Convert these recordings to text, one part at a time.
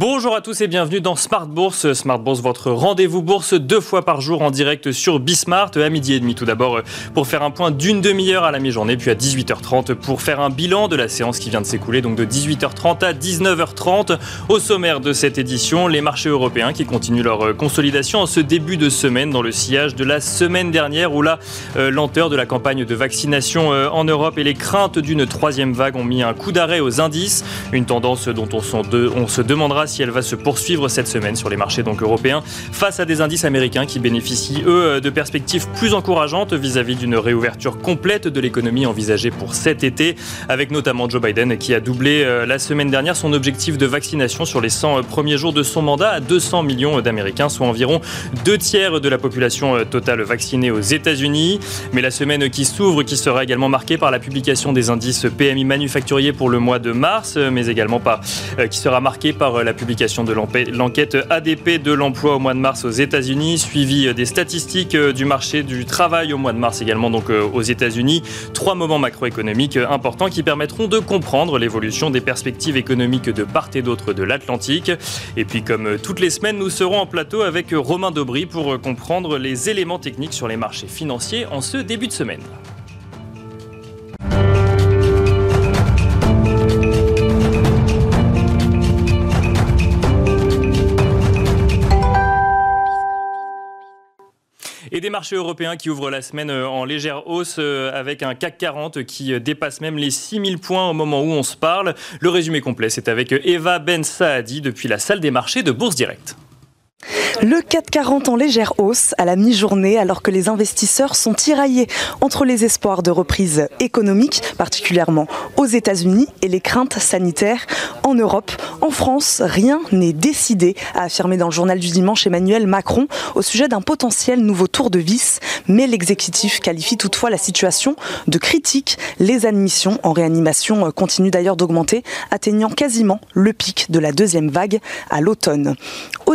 Bonjour à tous et bienvenue dans Smart Bourse. Smart Bourse, votre rendez-vous bourse deux fois par jour en direct sur Bismart. À midi et demi tout d'abord pour faire un point d'une demi-heure à la mi-journée puis à 18h30 pour faire un bilan de la séance qui vient de s'écouler donc de 18h30 à 19h30 au sommaire de cette édition les marchés européens qui continuent leur consolidation en ce début de semaine dans le sillage de la semaine dernière où la euh, lenteur de la campagne de vaccination euh, en Europe et les craintes d'une troisième vague ont mis un coup d'arrêt aux indices. Une tendance dont on, on se demandera si elle va se poursuivre cette semaine sur les marchés donc européens face à des indices américains qui bénéficient eux de perspectives plus encourageantes vis-à-vis d'une réouverture complète de l'économie envisagée pour cet été avec notamment Joe Biden qui a doublé euh, la semaine dernière son objectif de vaccination sur les 100 euh, premiers jours de son mandat à 200 millions d'Américains soit environ deux tiers de la population euh, totale vaccinée aux États-Unis. Mais la semaine qui s'ouvre qui sera également marquée par la publication des indices PMI manufacturiers pour le mois de mars mais également par qui sera marquée par la publication de l'enquête ADP de l'emploi au mois de mars aux États-Unis, suivi des statistiques euh, du marché du travail au mois de mars également donc euh, aux États-Unis. Trois moments macroéconomiques importants qui permettront de comprendre l'évolution des perspectives économiques de part et d'autre de l'Atlantique. Et puis comme euh, toutes les semaines, nous serons en plateau avec Romain Dobry pour comprendre les éléments techniques sur les marchés financiers en ce début de semaine. Des marchés européens qui ouvrent la semaine euh, en légère hausse euh, avec un CAC 40 qui euh, dépasse même les 6000 points au moment où on se parle. Le résumé complet, c'est avec Eva Ben Saadi depuis la salle des marchés de Bourse Direct. Le 440 en légère hausse à la mi-journée alors que les investisseurs sont tiraillés entre les espoirs de reprise économique, particulièrement aux États-Unis, et les craintes sanitaires en Europe. En France, rien n'est décidé, a affirmé dans le journal du dimanche Emmanuel Macron au sujet d'un potentiel nouveau tour de vis, mais l'exécutif qualifie toutefois la situation de critique. Les admissions en réanimation continuent d'ailleurs d'augmenter, atteignant quasiment le pic de la deuxième vague à l'automne. Aux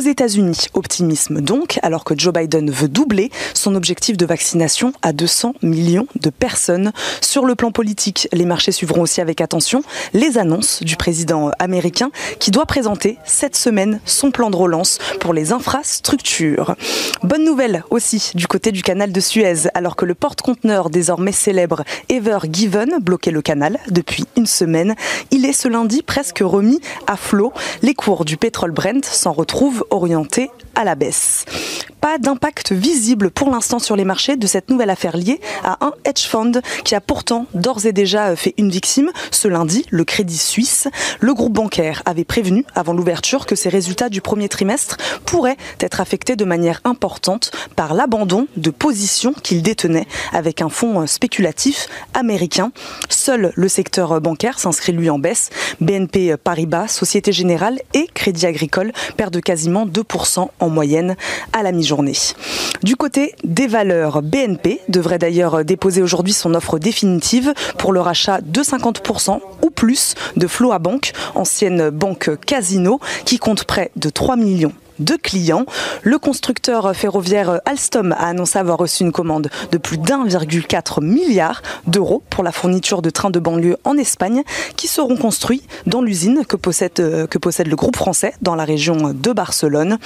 optimisme donc, alors que Joe Biden veut doubler son objectif de vaccination à 200 millions de personnes. Sur le plan politique, les marchés suivront aussi avec attention les annonces du président américain qui doit présenter cette semaine son plan de relance pour les infrastructures. Bonne nouvelle aussi du côté du canal de Suez, alors que le porte-conteneur désormais célèbre Ever Given bloquait le canal depuis une semaine. Il est ce lundi presque remis à flot. Les cours du pétrole Brent s'en retrouvent orienté à la baisse. Pas d'impact visible pour l'instant sur les marchés de cette nouvelle affaire liée à un hedge fund qui a pourtant d'ores et déjà fait une victime. Ce lundi, le Crédit Suisse, le groupe bancaire avait prévenu avant l'ouverture que ses résultats du premier trimestre pourraient être affectés de manière importante par l'abandon de positions qu'il détenait avec un fonds spéculatif américain. Seul le secteur bancaire s'inscrit lui en baisse. BNP Paribas, Société Générale et Crédit Agricole perdent quasiment 2% en moyenne à la mi-journée. Du côté des valeurs, BNP devrait d'ailleurs déposer aujourd'hui son offre définitive pour le rachat de 50% ou plus de Floa Bank, ancienne banque Casino, qui compte près de 3 millions de clients. Le constructeur ferroviaire Alstom a annoncé avoir reçu une commande de plus d'1,4 milliard d'euros pour la fourniture de trains de banlieue en Espagne qui seront construits dans l'usine que possède, euh, que possède le groupe français dans la région de Barcelone.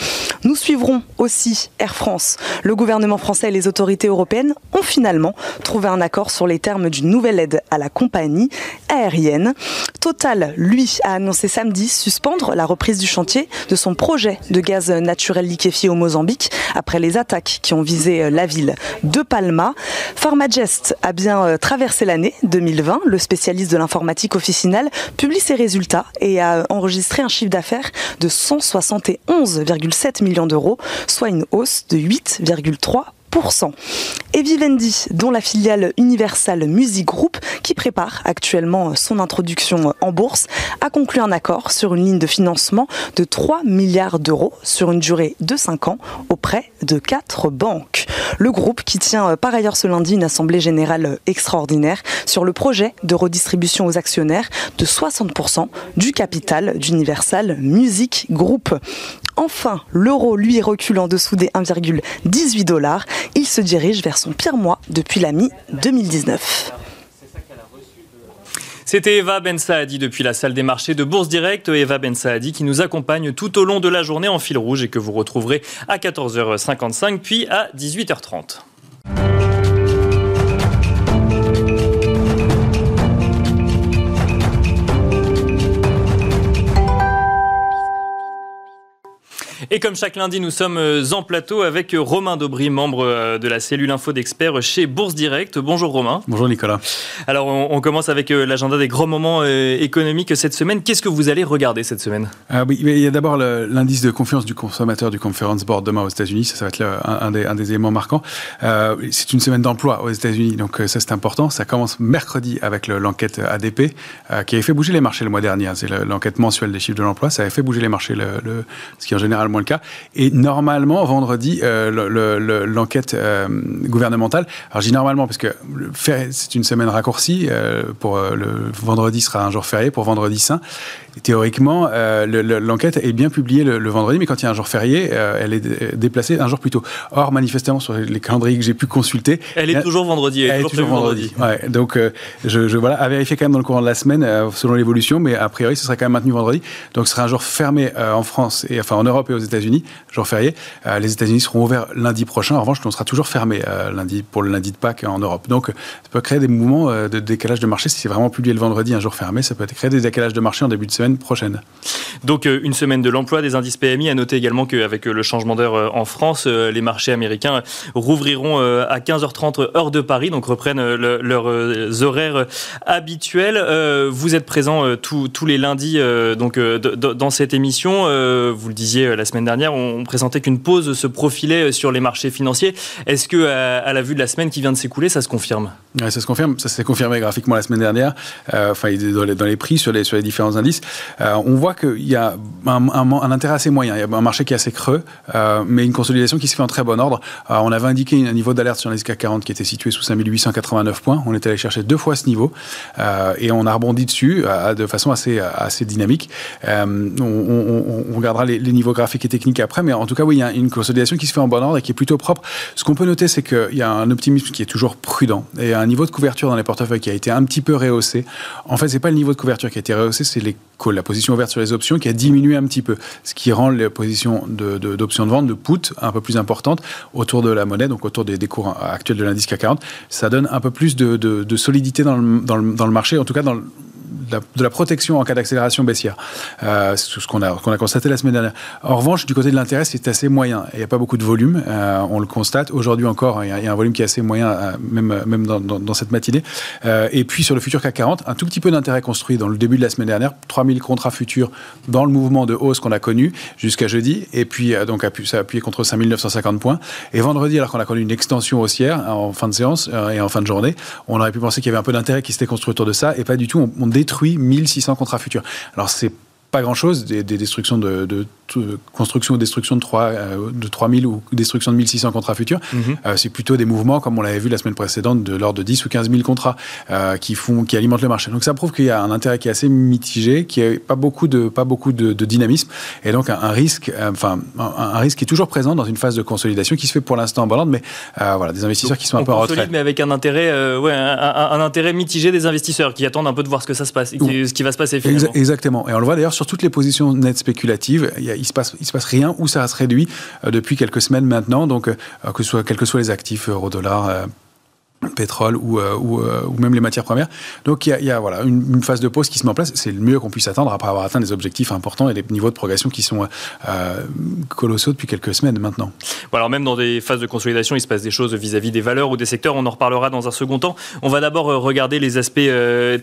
Nous suivrons aussi Air France. Le gouvernement français et les autorités européennes ont finalement trouvé un accord sur les termes d'une nouvelle aide à la compagnie aérienne. Total, lui, a annoncé samedi suspendre la reprise du chantier de son projet de gaz naturel liquéfié au Mozambique après les attaques qui ont visé euh, la ville de Palma. Pharmagest a bien euh, traversé l'année 2020. Le spécialiste de l'informatique officinale publie ses résultats et a enregistré un chiffre d'affaires de 171,7 millions d'euros, soit une hausse de 8,3 et Vivendi, dont la filiale Universal Music Group, qui prépare actuellement son introduction en bourse, a conclu un accord sur une ligne de financement de 3 milliards d'euros sur une durée de 5 ans auprès de 4 banques. Le groupe qui tient par ailleurs ce lundi une assemblée générale extraordinaire sur le projet de redistribution aux actionnaires de 60% du capital d'Universal Music Group. Enfin, l'euro, lui, recule en dessous des 1,18 dollars. Il se dirige vers son pire mois depuis la mi-2019. C'était Eva Ben Saadi depuis la salle des marchés de Bourse Direct. Eva Ben Saadi qui nous accompagne tout au long de la journée en fil rouge et que vous retrouverez à 14h55 puis à 18h30. Et comme chaque lundi, nous sommes euh, en plateau avec euh, Romain Daubry, membre euh, de la cellule info d'experts chez Bourse Direct. Bonjour Romain. Bonjour Nicolas. Alors on, commence avec l'agenda des grands moments économiques cette semaine. Qu'est-ce que vous allez regarder cette semaine? Ah oui, Il y a d'abord l'indice de confiance du consommateur du Conference Board demain aux États-Unis. Ça, ça, va être un, des, un, des, éléments marquants. c'est une semaine d'emploi aux États-Unis, donc ça c'est important. Ça commence mercredi avec l'enquête ADP qui avait fait bouger les marchés le mois dernier. C'est l'enquête mensuelle des chiffres de l'emploi. Ça avait fait bouger les marchés, le, ce qui en général moins le cas. Et normalement, vendredi, euh, l'enquête euh, gouvernementale, alors je dis normalement parce que c'est une semaine raccourcie, euh, pour le vendredi sera un jour férié, pour vendredi saint. théoriquement, l'enquête est bien publiée le, vendredi, mais quand il y a un jour férié, elle est déplacée un jour plus tôt. Or, manifestement, sur les calendriers que j'ai pu consulter... Elle est toujours vendredi. Elle, est toujours vendredi. Ouais, donc, je, je, voilà, à vérifier quand même dans le courant de la semaine, selon l'évolution, mais a priori, ce sera quand même maintenu vendredi. Donc, ce sera un jour fermé en France, et enfin en Europe et aux États-Unis jour férié. Euh, les États-Unis seront ouverts lundi prochain. En revanche, on sera toujours fermé euh, lundi pour le lundi de Pâques en Europe. Donc, ça peut créer des mouvements euh, de décalage de marché. Si c'est vraiment publié le vendredi, un jour fermé, ça peut créer des décalages de marché en début de semaine prochaine. Donc, une semaine de l'emploi des indices PMI. À noter également qu'avec le changement d'heure en France, les marchés américains rouvriront à 15h30 heure de Paris, donc reprennent leurs horaires habituels. Vous êtes présent tous les lundis donc dans cette émission. Vous le disiez la semaine dernière, on présentait qu'une pause se profilait sur les marchés financiers. Est-ce que, à, la vue de la semaine qui vient de s'écouler, ça se confirme? Ça se confirme. Ça s'est confirmé graphiquement la semaine dernière. Euh, dans les, prix sur les, différents indices, euh, on voit qu'il y a un, intérêt assez moyen. Il y a un marché qui est assez creux, euh, mais une consolidation qui se fait en très bon ordre. on avait indiqué un niveau d'alerte sur les CAC 40 qui était situé sous 5889 points. On était allé chercher deux fois ce niveau et on a rebondi dessus de façon assez, dynamique. On, regardera les, les niveaux graphiques et techniques après, mais en tout cas, oui, il y a une consolidation qui se fait en bon ordre et qui est plutôt propre. Ce qu'on peut noter, c'est qu'il y a un optimisme qui est toujours prudent et un niveau de couverture dans les portefeuilles qui a été un petit peu rehaussé. En fait, c'est pas le niveau de couverture qui a été rehaussé, c'est les la position ouverte sur les options qui a diminué un petit peu, ce qui rend les positions d'options de, vente, de put, un peu plus importantes autour de la monnaie, donc autour des, cours actuels de l'indice CAC 40. Ça donne un peu plus de, solidité dans le, dans le, dans le marché, en tout cas dans le, de la protection en cas d'accélération baissière. Euh, c'est ce qu'on a, constaté la semaine dernière. En revanche, du côté de l'intérêt, c'est assez moyen. Il n'y a pas beaucoup de volume. Euh, on le constate. Aujourd'hui encore, il y, a, un volume qui est assez moyen, euh, même, dans, cette matinée. Et puis sur le futur CAC 40, un tout petit peu d'intérêt construit dans le début de la semaine dernière. 3000 contrats futurs dans le mouvement de hausse qu'on a connu jusqu'à jeudi. Et puis, donc, ça a appuyé contre 5950 points. Et vendredi, alors qu'on a connu une extension haussière en fin de séance et en fin de journée, on aurait pu penser qu'il y avait un peu d'intérêt qui s'était construit autour de ça. Et pas du tout. on détruit 1600 contrats futurs. Alors c'est pas grand-chose, des, destructions de, de, construction ou destruction de, 3, euh, de 3000 ou destruction de 1600 contrats futurs. Mhm. Euh, c'est plutôt des mouvements, comme on l'avait vu la semaine précédente, de l'ordre de 10 ou 15 000 contrats euh, qui, font, qui alimentent le marché. Donc ça prouve qu'il y a un intérêt qui est assez mitigé, qui n'a pas beaucoup de, pas beaucoup de, dynamisme, et donc un, risque, enfin, un, risque qui est toujours présent dans une phase de consolidation qui se fait pour l'instant en Hollande, mais voilà, des investisseurs qui sont un peu en retrait. mais avec un intérêt, ouais, un, intérêt mitigé des investisseurs qui attendent un peu de voir ce que ça se passe, ce qui va se passer finalement. Exactement. Et on le voit d'ailleurs sur toutes les positions nettes spéculatives, il, il se passe, rien ou ça se réduit euh, depuis quelques semaines maintenant. Donc, euh, que quels que soient les actifs, euro, dollar, pétrole ou, euh, ou, euh, ou, même les matières premières. Donc il y a, y a voilà, une, phase de pause qui se met en place. C'est le mieux qu'on puisse attendre après avoir atteint des objectifs importants et des niveaux de progression qui sont euh, colossaux depuis quelques semaines maintenant. Bon, alors même dans des phases de consolidation, il se passe des choses vis-à-vis des valeurs ou des secteurs. On en reparlera dans un second temps. On va d'abord regarder les aspects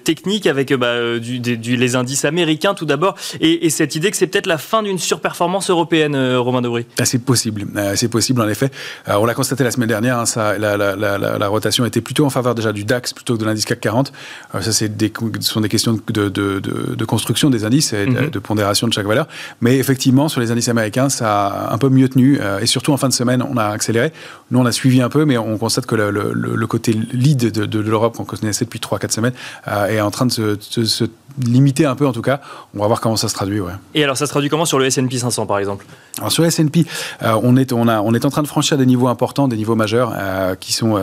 techniques avec bah, du, du, les indices américains tout d'abord et, et, cette idée que c'est peut-être la fin d'une surperformance européenne, Romain Dobry. Ah, c'est possible. c'est possible en effet. on l'a constaté la semaine dernière. Hein, ça, la, la, la, la rotation était plutôt en faveur déjà du DAX plutôt que de l'indice CAC 40. Euh, ça, c'est des, ce sont des questions de, de, de, construction des indices et de, mhm. pondération de chaque valeur. Mais effectivement, sur les indices américains, ça a un peu mieux tenu. Euh, et surtout en fin de semaine, on a accéléré. Nous, on a suivi un peu, mais on constate que le, le, le côté lead de, l'Europe qu'on connaissait depuis 3-4 semaines euh, est en train de se, se, limiter un peu, en tout cas. On va voir comment ça se traduit. Ouais. Et alors, ça se traduit comment sur le S&P 500, par exemple? Alors, sur le S&P, on, est, on, a, on est en train de franchir des niveaux importants, des niveaux majeurs, qui sont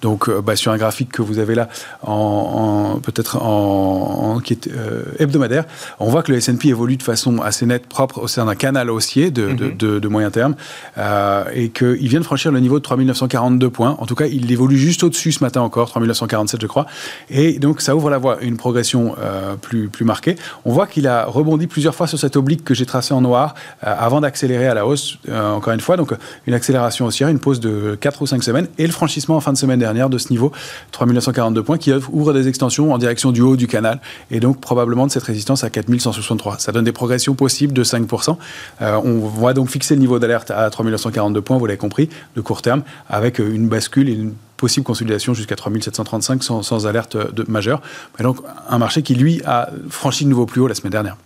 donc donc bah, sur un graphique que vous avez là, en, peut-être en, qui est hebdomadaire, on voit que le S&P évolue de façon assez nette, propre au sein d'un canal haussier de, de, mhm. moyen terme, et qu'il vient de franchir le niveau de 3942 points. En tout cas, il évolue juste au-dessus ce matin encore, 3947 je crois, et donc ça ouvre la voie, une progression plus, plus marquée. On voit qu'il a rebondi plusieurs fois sur cette oblique que j'ai tracée en noir avant d'accélérer à la hausse, encore une fois. Donc une accélération haussière, une pause de 4 ou 5 semaines et le franchissement en fin de semaine dernière de ce niveau, 3942 points, qui ouvre des extensions en direction du haut du canal et donc probablement de cette résistance à 4163. Ça donne des progressions possibles de 5%. Euh, on va donc fixer le niveau d'alerte à 3942 points, vous l'avez compris, de court terme, avec une bascule et une possible consolidation jusqu'à 3735 sans, alerte de, majeure. Donc un marché qui, lui, a franchi de nouveau plus haut la semaine dernière.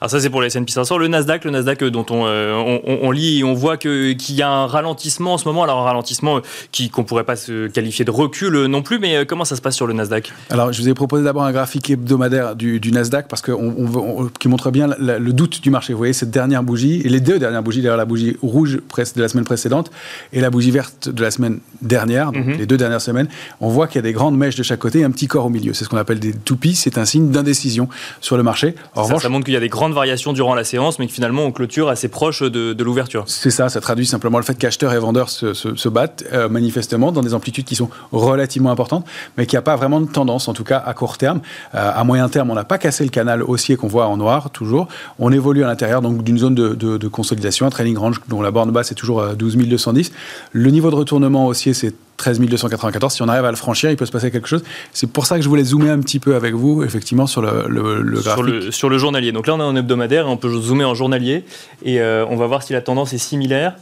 Alors ça c'est pour les S&P 500. Le Nasdaq, le Nasdaq euh, dont euh, on, on, lit et on voit que qu'il y a un ralentissement en ce moment. Alors un ralentissement euh, qui qu'on pourrait pas se qualifier de recul non plus, mais comment ça se passe sur le Nasdaq? Alors je vous ai proposé d'abord un graphique hebdomadaire du, Nasdaq parce que on, qui montre bien le doute du marché. Vous voyez cette dernière bougie et les deux dernières bougies, derrière la bougie rouge de la semaine précédente et la bougie verte de la semaine dernière, donc mhm. les deux dernières semaines, on voit qu'il y a des grandes mèches de chaque côté et un petit corps au milieu. C'est ce qu'on appelle des toupies. C'est un signe d'indécision sur le marché. En revanche, ça montre qu'il y a des grandes variations durant la séance, mais que finalement on clôture assez proche de, l'ouverture. C'est ça, ça traduit simplement le fait qu'acheteurs et vendeurs se, battent euh, manifestement dans des amplitudes qui sont relativement importantes, mais qu'il n'y a pas vraiment de tendance, en tout cas à court terme. Euh, à moyen terme, on n'a pas cassé le canal haussier qu'on voit en noir, toujours. On évolue à l'intérieur donc d'une zone de, consolidation, un trailing range dont la borne basse est toujours à 12 210. Le niveau de retournement haussier, c'est 13 294. Si on arrive à le franchir, il peut se passer quelque chose. C'est pour ça que je voulais zoomer un petit peu avec vous, effectivement, sur le, le, graphique. Sur le, journalier. Donc là, on est en hebdomadaire et on peut zoomer en journalier. Et euh, on va voir si la tendance est similaire.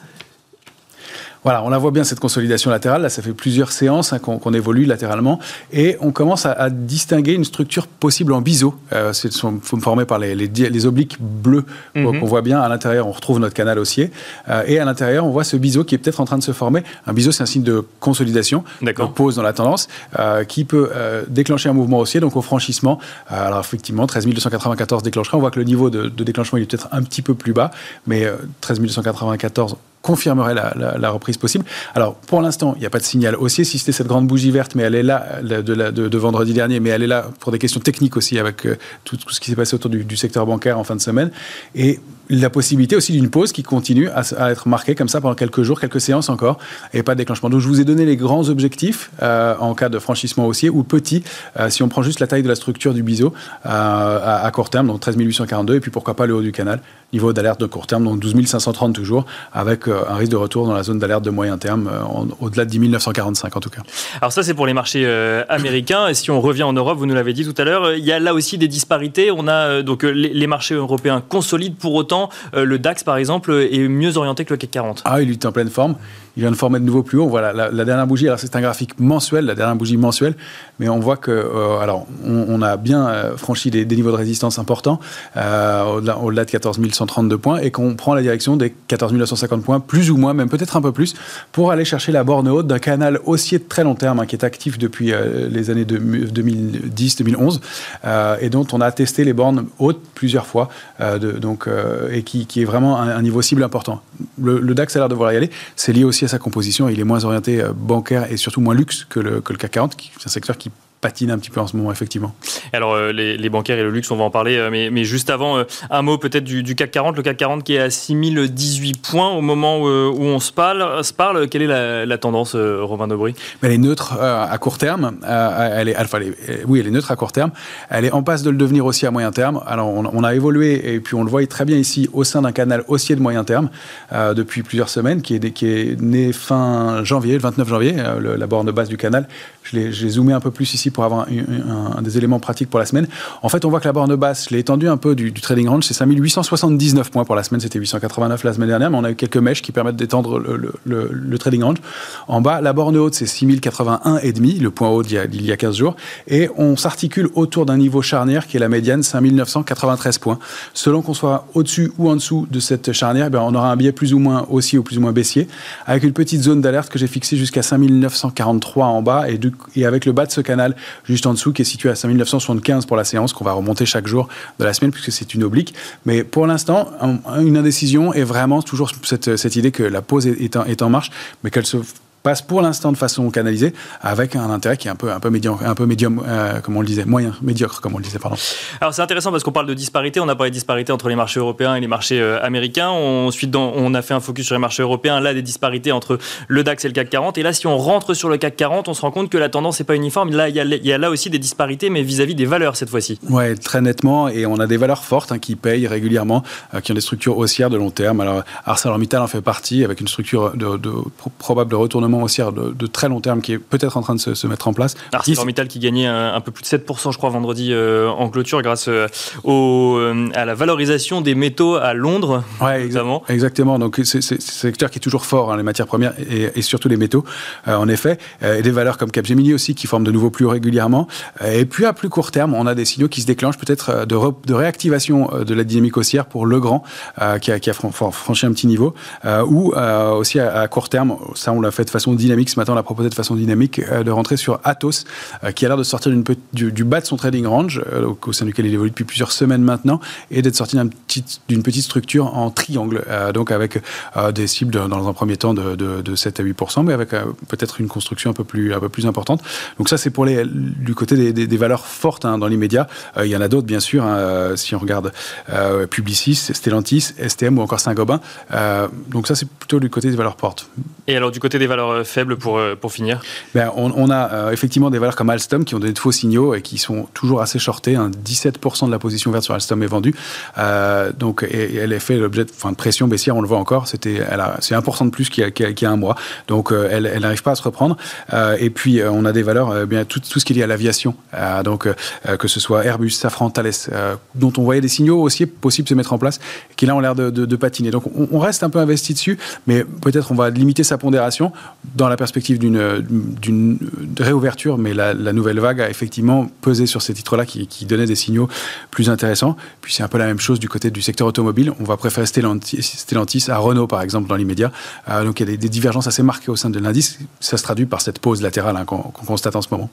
Voilà, on la voit bien cette consolidation latérale. Là, ça fait plusieurs séances hein, qu'on évolue latéralement et on commence à, distinguer une structure possible en biseau. Euh, c'est formé par les, les, obliques bleus mhm. qu'on voit bien à l'intérieur. On retrouve notre canal haussier euh, et à l'intérieur, on voit ce biseau qui est peut-être en train de se former. Un biseau, c'est un signe de consolidation, de pause dans la tendance, euh, qui peut déclencher un mouvement haussier. Donc au franchissement, alors effectivement, 13 294 déclencherait. On voit que le niveau de, de déclenchement il est peut-être un petit peu plus bas, mais 13 294 confirmerait la, reprise possible. Alors, pour l'instant, il n'y a pas de signal haussier, si c'était cette grande bougie verte, mais elle est là de, vendredi dernier, mais elle est là pour des questions techniques aussi, avec euh, tout, ce qui s'est passé autour du, secteur bancaire en fin de semaine. Et la possibilité aussi d'une pause qui continue à, être marquée comme ça pendant quelques jours, quelques séances encore, et pas de déclenchement. Donc je vous ai donné les grands objectifs euh, en cas de franchissement haussier ou petit, euh, si on prend juste la taille de la structure du biseau à, à, court terme, donc 13 842, et puis pourquoi pas le haut du canal, niveau d'alerte de court terme, donc 12 530 toujours, avec euh, un risque de retour dans la zone d'alerte de moyen terme, euh, au-delà de 10 945 en tout cas. Alors ça c'est pour les marchés euh, américains, et si on revient en Europe, vous nous l'avez dit tout à l'heure, il y a là aussi des disparités. On a donc les, marchés européens consolident, pour autant le DAX par exemple est mieux orienté que le CAC 40. Ah, il est en pleine forme il vient de former de nouveau plus haut. Voilà, la, dernière bougie, c'est un graphique mensuel, la dernière bougie mensuelle, mais on voit que, euh, alors, on, a bien euh, franchi des, niveaux de résistance importants, euh, au-delà, de 14 132 points, et qu'on prend la direction des 14 950 points, plus ou moins, même peut-être un peu plus, pour aller chercher la borne haute d'un canal haussier de très long terme, hein, qui est actif depuis les années 2010-2011, et dont on a testé les bornes hautes plusieurs fois, donc, et qui, est vraiment un, niveau cible important. Le, DAX a l'air de vouloir y aller. C'est lié aussi sa composition. Il est moins orienté euh, bancaire et surtout moins luxe que le, que le CAC 40, qui est un secteur qui patine un petit peu en ce moment, effectivement. Alors, euh, les, bancaires et le luxe, on va en parler, euh, mais, mais juste avant, un mot peut-être du, CAC 40. Le CAC 40 qui est à 6018 points au moment où, on se parle. Se parle. Quelle est la, tendance, Romain Dobry Elle est neutre à court terme. elle est, enfin, oui, elle est neutre à court terme. Elle est en passe de le devenir aussi à moyen terme. Alors, on, a évolué, et puis on le voit très bien ici, au sein d'un canal haussier de moyen terme depuis plusieurs semaines, qui est, qui est né fin janvier, le 29 janvier, la borne basse du canal. Je l'ai zoomé un peu plus ici pour avoir des éléments pratiques pour la semaine. En fait, on voit que la borne basse, je l'ai étendue un peu du, trading range, c'est 5879 points pour la semaine, c'était 889 la semaine dernière, mais on a eu quelques mèches qui permettent d'étendre le, trading range. En bas, la borne haute, c'est 6081 et demi, le point haut d'il y, a 15 jours, et on s'articule autour d'un niveau charnière qui est la médiane 5993 points. Selon qu'on soit au-dessus ou en dessous de cette charnière, eh on aura un biais plus ou moins haussier ou plus ou moins baissier, avec une petite zone d'alerte que j'ai fixée jusqu'à 5943 en bas et avec le bas de ce canal juste en dessous, qui est situé à 5975 pour la séance, qu'on va remonter chaque jour de la semaine, puisque c'est une oblique. Mais pour l'instant, une indécision est vraiment toujours cette, idée que la pause est en marche, mais qu'elle se passe pour l'instant de façon canalisée, avec un intérêt qui est un peu, un peu médium, un peu médium comme on le disait, moyen, médiocre, comme on le disait, pardon. Alors c'est intéressant parce qu'on parle de disparité, on a parlé de disparité entre les marchés européens et les marchés américains. ensuite, on a fait un focus sur les marchés européens, là, des disparités entre le DAX et le CAC 40. Et là, si on rentre sur le CAC 40, on se rend compte que la tendance n'est pas uniforme. Là, il y, a, là aussi des disparités, mais vis-à-vis des valeurs cette fois-ci. Oui, très nettement. Et on a des valeurs fortes hein, qui payent régulièrement, euh, qui ont des structures haussières de long terme. Alors, ArcelorMittal en fait partie, avec une structure de, probable retournement haussière de, très long terme qui est peut-être en train de se, mettre en place. ArcelorMittal qui gagnait un, peu plus de 7%, je crois, vendredi euh, en clôture grâce euh, au, à la valorisation des métaux à Londres, ouais, notamment. Exactement. Donc, c'est un secteur qui est toujours fort, hein, les matières premières et, surtout les métaux, en effet. et des valeurs comme Capgemini aussi qui forment de nouveau plus régulièrement. Et puis, à plus court terme, on a des signaux qui se déclenchent peut-être de, de réactivation de la dynamique haussière pour Legrand, qui a, qui, a, franchi un petit niveau, ou aussi à, court terme, ça on l'a fait de façon dynamique, ce matin on l'a proposé de façon dynamique, de rentrer sur Atos, qui a l'air de sortir du, bas de son trading range, au sein duquel il évolue depuis plusieurs semaines maintenant, et d'être sorti d'une petite structure en triangle, donc avec des cibles dans un premier temps de, de, 7 à 8 mais avec peut-être une construction un peu plus, importante. Donc ça c'est pour les, du côté des, valeurs fortes hein, dans l'immédiat. il y en a d'autres bien sûr, hein, si on regarde Publicis, Stellantis, STM ou encore Saint-Gobain. Euh, donc ça, c'est plutôt du côté des valeurs portes. Et alors du côté des valeurs euh, faibles pour, euh, pour finir ben, on, a effectivement des valeurs comme Alstom qui ont donné de faux signaux et qui sont toujours assez shortées. 17% de la position verte sur Alstom est vendue. donc elle est fait l'objet de, de, pression baissière, on le voit encore. C'était, c'est 1% de plus qu'il y, a, un mois. Donc elle, elle n'arrive pas à se reprendre. et puis on a des valeurs, bien tout, tout ce qui est lié à l'aviation. donc que ce soit Airbus, Safran, Thales, dont on voyait des signaux aussi possibles de se mettre en place qui là ont l'air de, patiner. Donc on, reste un peu investi dessus, mais peut-être on va limiter sa pondération dans la perspective d'une réouverture. Mais la, nouvelle vague a effectivement pesé sur ces titres-là qui, donnaient des signaux plus intéressants. Puis c'est un peu la même chose du côté du secteur automobile. On va préférer Stellantis, à Renault, par exemple, dans l'immédiat. Euh, donc il y a des, divergences assez marquées au sein de l'indice. Ça se traduit par cette pause latérale hein, qu'on constate en ce moment.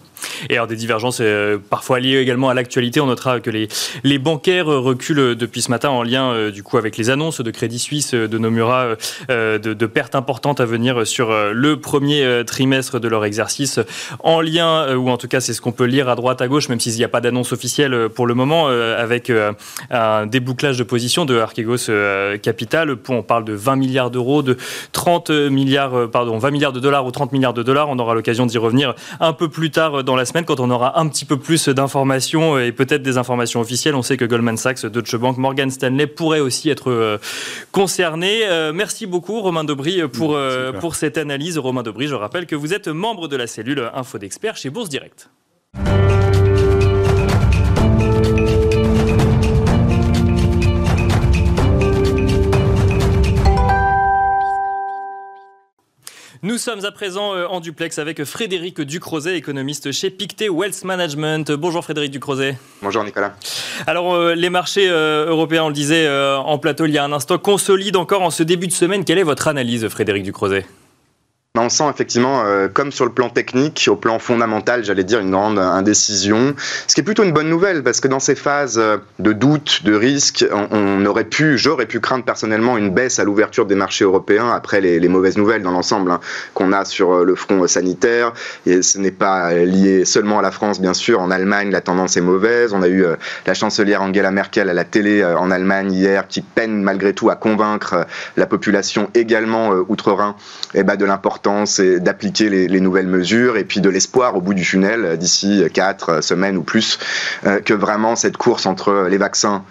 Et alors des divergences euh, parfois liées également à l'actualité. On notera que les, les bancaires reculent depuis ce matin en lien euh, du coup avec les annonces de Crédit Suisse, euh, de Nomura, euh, de, pertes importantes à venir sur le premier trimestre de leur exercice, en lien, ou en tout cas c'est ce qu'on peut lire à droite à gauche, même s'il n'y a pas d'annonce officielle pour le moment, avec un débouclage de position de Archegos Capital. On parle de 20 milliards d'euros, de 30 milliards, pardon, 20 milliards de dollars ou 30 milliards de dollars. On aura l'occasion d'y revenir un peu plus tard dans la semaine quand on aura un petit peu plus d'informations et peut-être des informations officielles. On sait que Goldman Sachs, Deutsche Bank, Morgan Stanley pourrait aussi être euh, concerné. Euh, merci beaucoup Romain Dobry pour, euh, pour cette analyse. Romain Dobry, je rappelle que vous êtes membre de la cellule Info d'experts chez Bourse Direct. Nous sommes à présent en duplex avec Frédéric Ducrozet, économiste chez Pictet Wealth Management. Bonjour Frédéric Ducrozet. Bonjour Nicolas. Alors euh, les marchés euh, européens, on le disait euh, en plateau il y a un instant, consolident encore en ce début de semaine. Quelle est votre analyse Frédéric Ducrozet? On sent effectivement, euh, comme sur le plan technique, au plan fondamental, j'allais dire, une grande indécision. Ce qui est plutôt une bonne nouvelle, parce que dans ces phases euh, de doute, de risque, on, aurait pu, j'aurais pu craindre personnellement une baisse à l'ouverture des marchés européens après les, mauvaises nouvelles dans l'ensemble hein, qu'on a sur euh, le front sanitaire. Et ce n'est pas lié seulement à la France, bien sûr. En Allemagne, la tendance est mauvaise. On a eu la chancelière Angela Merkel à la télé en Allemagne hier, qui peine malgré tout à convaincre la population également outre-Rhin eh ben, de l'importance c'est d'appliquer les, nouvelles mesures et puis de l'espoir au bout du tunnel d'ici quatre semaines ou plus euh, que vraiment cette course entre les vaccins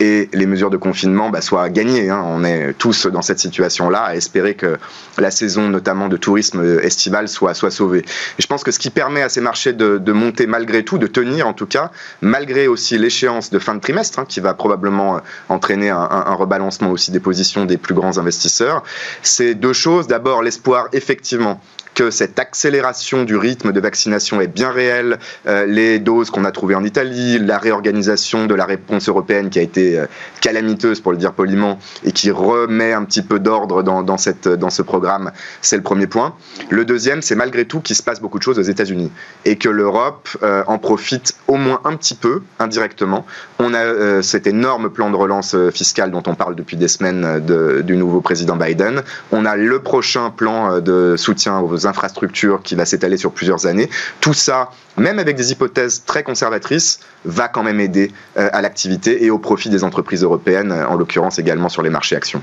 et les mesures de confinement bah, soient gagnées. Hein. On est tous dans cette situation-là à espérer que la saison, notamment de tourisme estival, soit, sauvée. Et je pense que ce qui permet à ces marchés de, monter malgré tout, de tenir en tout cas, malgré aussi l'échéance de fin de trimestre, hein, qui va probablement entraîner un, un, rebalancement aussi des positions des plus grands investisseurs, c'est deux choses. D'abord, l'espoir effectivement que cette accélération du rythme de vaccination est bien réelle. Euh, les doses qu'on a trouvées en Italie, la réorganisation de la réponse européenne qui a été euh, calamiteuse, pour le dire poliment, et qui remet un petit peu d'ordre dans, dans, ce programme, c'est le premier point. Le deuxième, c'est malgré tout qu'il se passe beaucoup de choses aux États-Unis et que l'Europe euh, en profite au moins un petit peu, indirectement. On a cet énorme plan de relance fiscale dont on parle depuis des semaines du nouveau président Biden. On a le prochain plan de soutien aux infrastructures qui va s'étaler sur plusieurs années. Tout ça, même avec des hypothèses très conservatrices, va quand même aider à l'activité et au profit des entreprises européennes, en l'occurrence également sur les marchés actions.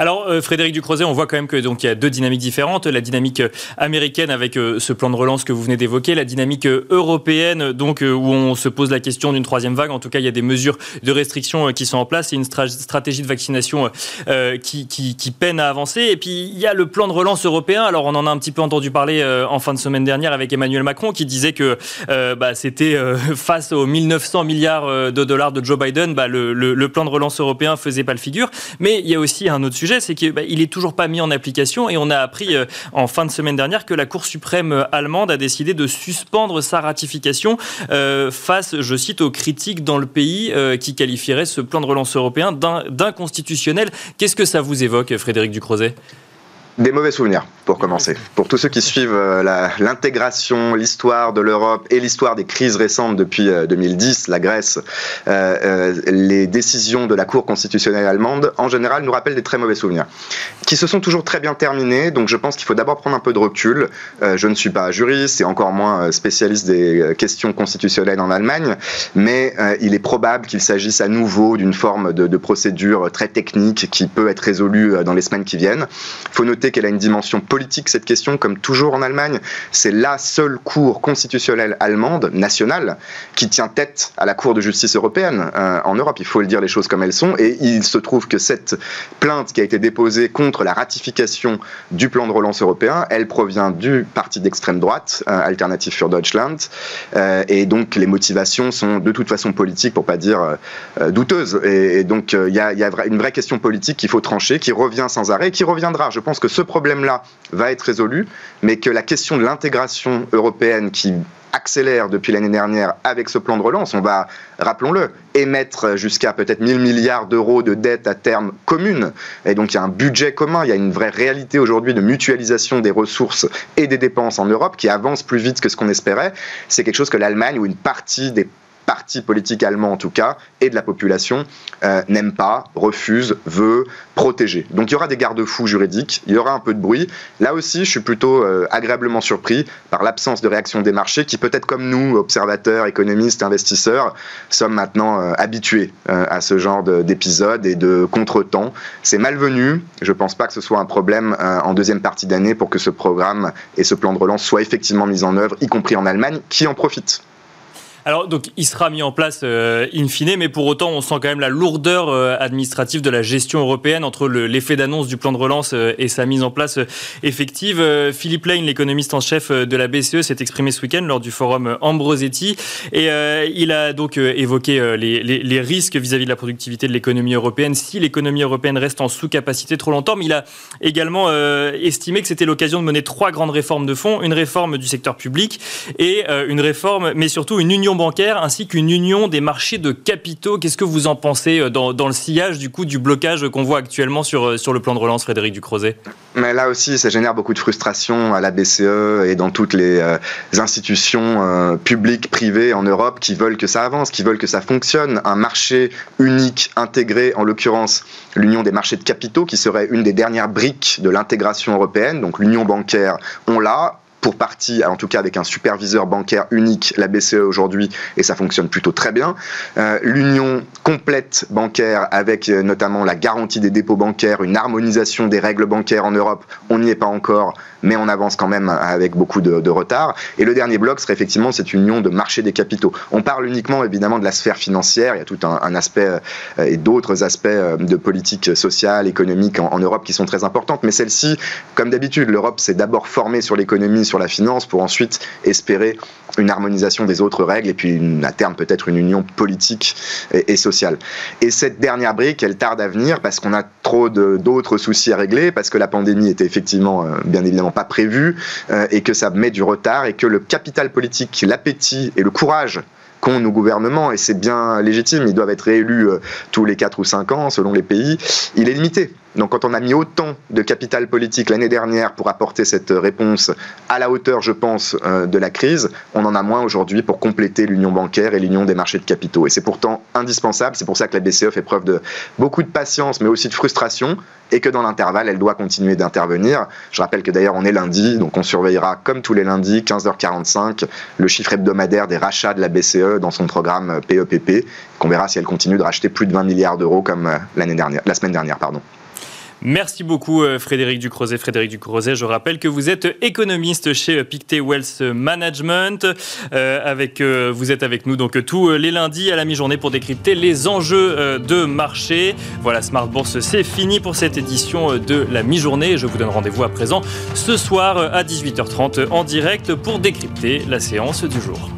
Alors, euh, Frédéric Ducrozet, on voit quand même que donc y a deux dynamiques différentes. La dynamique euh, américaine avec euh, ce plan de relance que vous venez d'évoquer, la dynamique européenne, donc où on se pose la question d'une troisième vague. En tout cas, il y a des mesures de restriction qui sont en place et une stratégie de vaccination qui, peine à avancer. Et puis, il y a le plan de relance européen. Alors, on en a un petit peu entendu parler en fin de semaine dernière avec Emmanuel Macron qui disait que bah, c'était face aux 1900 milliards de dollars de Joe Biden, bah, le, le, plan de relance européen faisait pas le figure. Mais il y a aussi un autre sujet, c'est qu'il bah, n'est toujours pas mis en application et on a appris euh, en fin de semaine dernière que la Cour suprême euh, allemande a décidé de suspendre sa ratification euh, face, je cite, aux critiques dans le pays qui qualifieraient ce plan de relance européen d'inconstitutionnel. Qu'est-ce que ça vous évoque, Frédéric Ducrozet? Des mauvais souvenirs, pour commencer. Pour tous ceux qui suivent euh, l'intégration, l'histoire de l'Europe et l'histoire des crises récentes depuis 2010, euh, la Grèce, euh, les décisions de la Cour constitutionnelle allemande, en général, nous rappellent des très mauvais souvenirs, qui se sont toujours très bien terminés. Donc je pense qu'il faut d'abord prendre un peu de recul. je ne suis pas juriste et encore moins spécialiste des questions constitutionnelles en Allemagne, mais il est probable qu'il s'agisse à nouveau d'une forme de, de procédure très technique qui peut être résolue dans les semaines qui viennent. Il faut noter qu'elle a une dimension politique, cette question, comme toujours en Allemagne. C'est la seule cour constitutionnelle allemande, nationale, qui tient tête à la Cour de justice européenne euh, en Europe. Il faut le dire les choses comme elles sont. Et il se trouve que cette plainte qui a été déposée contre la ratification du plan de relance européen, elle provient du parti d'extrême droite, euh, Alternative für Deutschland. Euh, et donc les motivations sont de toute façon politiques, pour pas dire douteuses. Et, donc il y a une vraie question politique qu'il faut trancher, qui revient sans arrêt, qui reviendra. Je pense que ce problème-là va être résolu, mais que la question de l'intégration européenne qui accélère depuis l'année dernière avec ce plan de relance. On va, rappelons-le, émettre jusqu'à peut-être 1000 milliards d'euros de dettes à terme communes. Et donc il y a un budget commun, il y a une vraie réalité aujourd'hui de mutualisation des ressources et des dépenses en Europe qui avance plus vite que ce qu'on espérait. C'est quelque chose que l'Allemagne ou une partie des parti politique allemand en tout cas, et de la population, euh, n'aime pas, refuse, veut protéger. Donc il y aura des garde-fous juridiques, il y aura un peu de bruit. Là aussi, je suis plutôt euh, agréablement surpris par l'absence de réaction des marchés qui peut-être comme nous, observateurs, économistes, investisseurs, sommes maintenant euh, habitués à ce genre d'épisodes et de contretemps. C'est malvenu, je ne pense pas que ce soit un problème en deuxième partie d'année pour que ce programme et ce plan de relance soient effectivement mis en œuvre, y compris en Allemagne, qui en profite. Alors, donc, il sera mis en place euh, in fine, mais pour autant, on sent quand même la lourdeur euh, administrative de la gestion européenne entre l'effet d'annonce du plan de relance euh, et sa mise en place effective. Philippe Lane, l'économiste en chef de la BCE, s'est exprimé ce week-end lors du forum Ambrosetti et il a donc évoqué les, les, risques vis-à-vis de la productivité de l'économie européenne si l'économie européenne reste en sous-capacité trop longtemps, mais il a également estimé que c'était l'occasion de mener trois grandes réformes de fond, une réforme du secteur public et une réforme, mais surtout une union bancaire ainsi qu'une union des marchés de capitaux. Qu'est-ce que vous en pensez euh, dans, le sillage du coup du blocage qu'on voit actuellement sur, euh, sur le plan de relance, Frédéric Ducrozet? Mais là aussi, ça génère beaucoup de frustration à la BCE et dans toutes les euh, institutions publiques, privées en Europe qui veulent que ça avance, qui veulent que ça fonctionne. Un marché unique, intégré, en l'occurrence l'union des marchés de capitaux, qui serait une des dernières briques de l'intégration européenne. Donc l'union bancaire, on l'a pour partie, en tout cas avec un superviseur bancaire unique, la BCE aujourd'hui, et ça fonctionne plutôt très bien. Euh, L'union complète bancaire avec euh, notamment la garantie des dépôts bancaires, une harmonisation des règles bancaires en Europe, on n'y est pas encore, mais on avance quand même avec beaucoup de, retard. Et le dernier bloc serait effectivement cette union de marché des capitaux. On parle uniquement évidemment de la sphère financière, il y a tout un, aspect euh, et d'autres aspects de politique sociale, économique en, en Europe qui sont très importantes, mais celle-ci, comme d'habitude, l'Europe s'est d'abord formée sur l'économie, sur la finance, pour ensuite espérer une harmonisation des autres règles et puis à terme peut-être une union politique et, sociale. Et cette dernière brique, elle tarde à venir parce qu'on a trop d'autres soucis à régler, parce que la pandémie était effectivement euh, bien évidemment pas prévue euh, et que ça met du retard et que le capital politique, l'appétit et le courage qu'ont nos gouvernements, et c'est bien légitime, ils doivent être réélus euh, tous les 4 ou 5 ans selon les pays, il est limité. Donc quand on a mis autant de capital politique l'année dernière pour apporter cette réponse à la hauteur, je pense, euh, de la crise, on en a moins aujourd'hui pour compléter l'union bancaire et l'union des marchés de capitaux. Et c'est pourtant indispensable. C'est pour ça que la BCE fait preuve de beaucoup de patience, mais aussi de frustration, et que dans l'intervalle, elle doit continuer d'intervenir. Je rappelle que d'ailleurs, on est lundi, donc on surveillera comme tous les lundis, 15h45, le chiffre hebdomadaire des rachats de la BCE dans son programme PEPP, qu'on verra si elle continue de racheter plus de 20 milliards d'euros comme euh, dernière, la semaine dernière, pardon. Merci beaucoup euh, Frédéric Ducrozet. Frédéric Ducrozet, je rappelle que vous êtes économiste chez Pictet Wealth Management. Euh, euh, vous êtes avec nous tous les lundis à la mi-journée pour décrypter les enjeux de marché. Voilà, Smart Bourse, c'est fini pour cette édition de la mi-journée. Je vous donne rendez-vous à présent ce soir à 18h30 en direct pour décrypter la séance du jour.